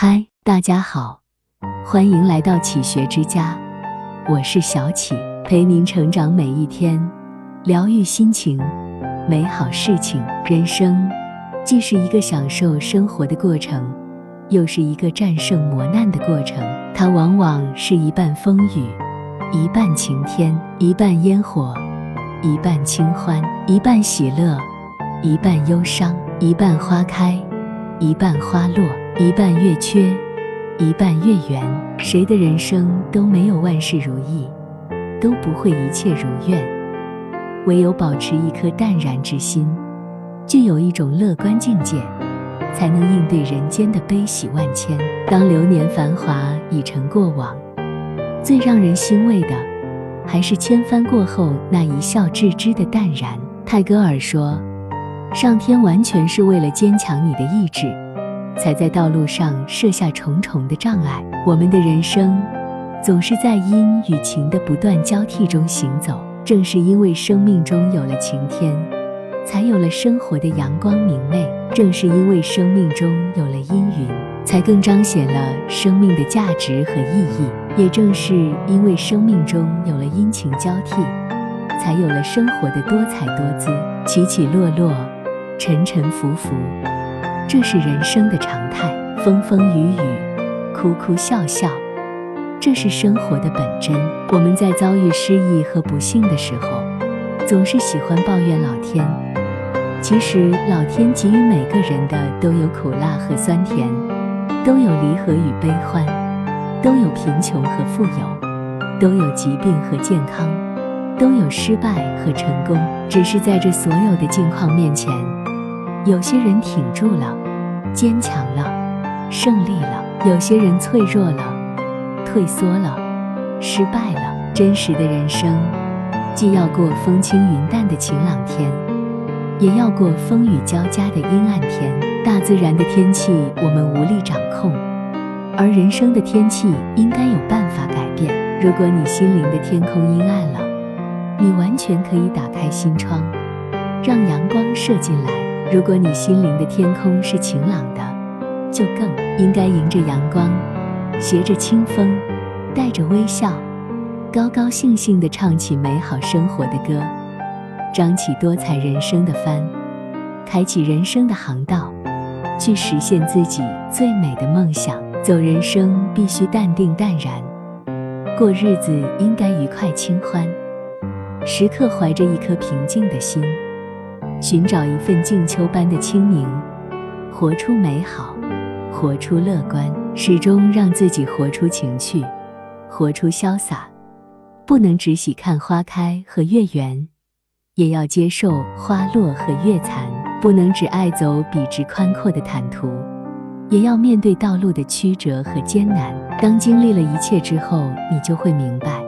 嗨，大家好，欢迎来到启学之家，我是小启，陪您成长每一天，疗愈心情，美好事情。人生既是一个享受生活的过程，又是一个战胜磨难的过程。它往往是一半风雨，一半晴天，一半烟火，一半清欢，一半喜乐，一半忧伤，一半花开，一半花落。一半月缺，一半月圆。谁的人生都没有万事如意，都不会一切如愿。唯有保持一颗淡然之心，具有一种乐观境界，才能应对人间的悲喜万千。当流年繁华已成过往，最让人欣慰的，还是千帆过后那一笑置之的淡然。泰戈尔说：“上天完全是为了坚强你的意志。”才在道路上设下重重的障碍。我们的人生总是在阴与晴的不断交替中行走。正是因为生命中有了晴天，才有了生活的阳光明媚；正是因为生命中有了阴云，才更彰显了生命的价值和意义。也正是因为生命中有了阴晴交替，才有了生活的多彩多姿、起起落落、沉沉浮浮。这是人生的常态，风风雨雨，哭哭笑笑，这是生活的本真。我们在遭遇失意和不幸的时候，总是喜欢抱怨老天。其实，老天给予每个人的都有苦辣和酸甜，都有离合与悲欢，都有贫穷和富有，都有疾病和健康，都有失败和成功。只是在这所有的境况面前。有些人挺住了，坚强了，胜利了；有些人脆弱了，退缩了，失败了。真实的人生，既要过风轻云淡的晴朗天，也要过风雨交加的阴暗天。大自然的天气我们无力掌控，而人生的天气应该有办法改变。如果你心灵的天空阴暗了，你完全可以打开心窗，让阳光射进来。如果你心灵的天空是晴朗的，就更应该迎着阳光，携着清风，带着微笑，高高兴兴地唱起美好生活的歌，张起多彩人生的帆，开启人生的航道，去实现自己最美的梦想。走人生必须淡定淡然，过日子应该愉快清欢，时刻怀着一颗平静的心。寻找一份静秋般的清明，活出美好，活出乐观，始终让自己活出情趣，活出潇洒。不能只喜看花开和月圆，也要接受花落和月残；不能只爱走笔直宽阔的坦途，也要面对道路的曲折和艰难。当经历了一切之后，你就会明白，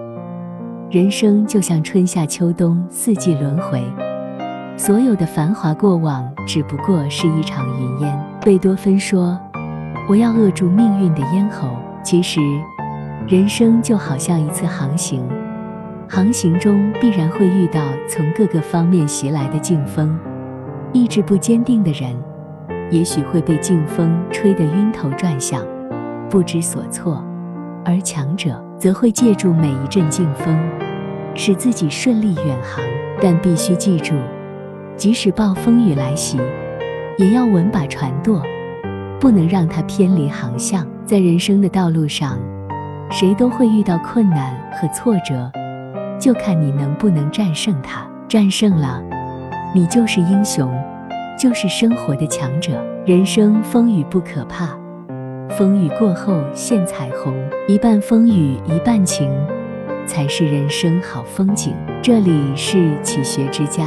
人生就像春夏秋冬四季轮回。所有的繁华过往，只不过是一场云烟。贝多芬说：“我要扼住命运的咽喉。”其实，人生就好像一次航行，航行中必然会遇到从各个方面袭来的劲风。意志不坚定的人，也许会被劲风吹得晕头转向，不知所措；而强者则会借助每一阵劲风，使自己顺利远航。但必须记住。即使暴风雨来袭，也要稳把船舵，不能让它偏离航向。在人生的道路上，谁都会遇到困难和挫折，就看你能不能战胜它。战胜了，你就是英雄，就是生活的强者。人生风雨不可怕，风雨过后现彩虹。一半风雨一半晴，才是人生好风景。这里是启学之家。